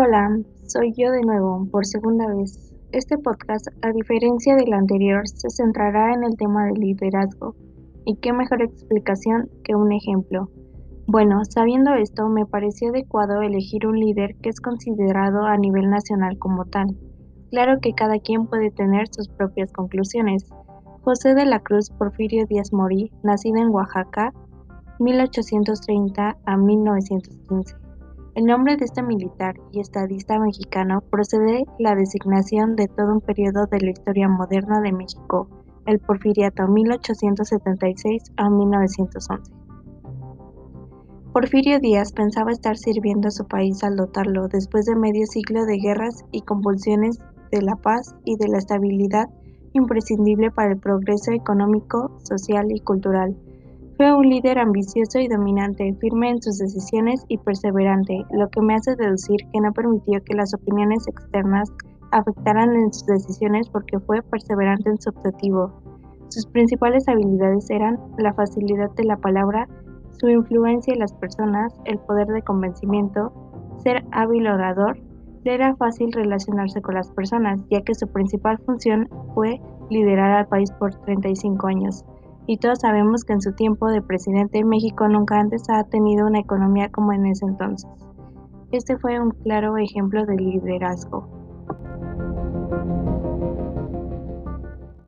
Hola, soy yo de nuevo, por segunda vez. Este podcast, a diferencia del anterior, se centrará en el tema del liderazgo. ¿Y qué mejor explicación que un ejemplo? Bueno, sabiendo esto, me pareció adecuado elegir un líder que es considerado a nivel nacional como tal. Claro que cada quien puede tener sus propias conclusiones. José de la Cruz Porfirio Díaz Morí, nacido en Oaxaca, 1830 a 1915 el nombre de este militar y estadista mexicano procede la designación de todo un periodo de la historia moderna de México, el Porfiriato 1876 a 1911. Porfirio Díaz pensaba estar sirviendo a su país al dotarlo después de medio siglo de guerras y convulsiones de la paz y de la estabilidad imprescindible para el progreso económico, social y cultural fue un líder ambicioso y dominante, firme en sus decisiones y perseverante, lo que me hace deducir que no permitió que las opiniones externas afectaran en sus decisiones porque fue perseverante en su objetivo. Sus principales habilidades eran la facilidad de la palabra, su influencia en las personas, el poder de convencimiento, ser hábil orador, le era fácil relacionarse con las personas, ya que su principal función fue liderar al país por 35 años y todos sabemos que en su tiempo de presidente México nunca antes ha tenido una economía como en ese entonces. Este fue un claro ejemplo de liderazgo.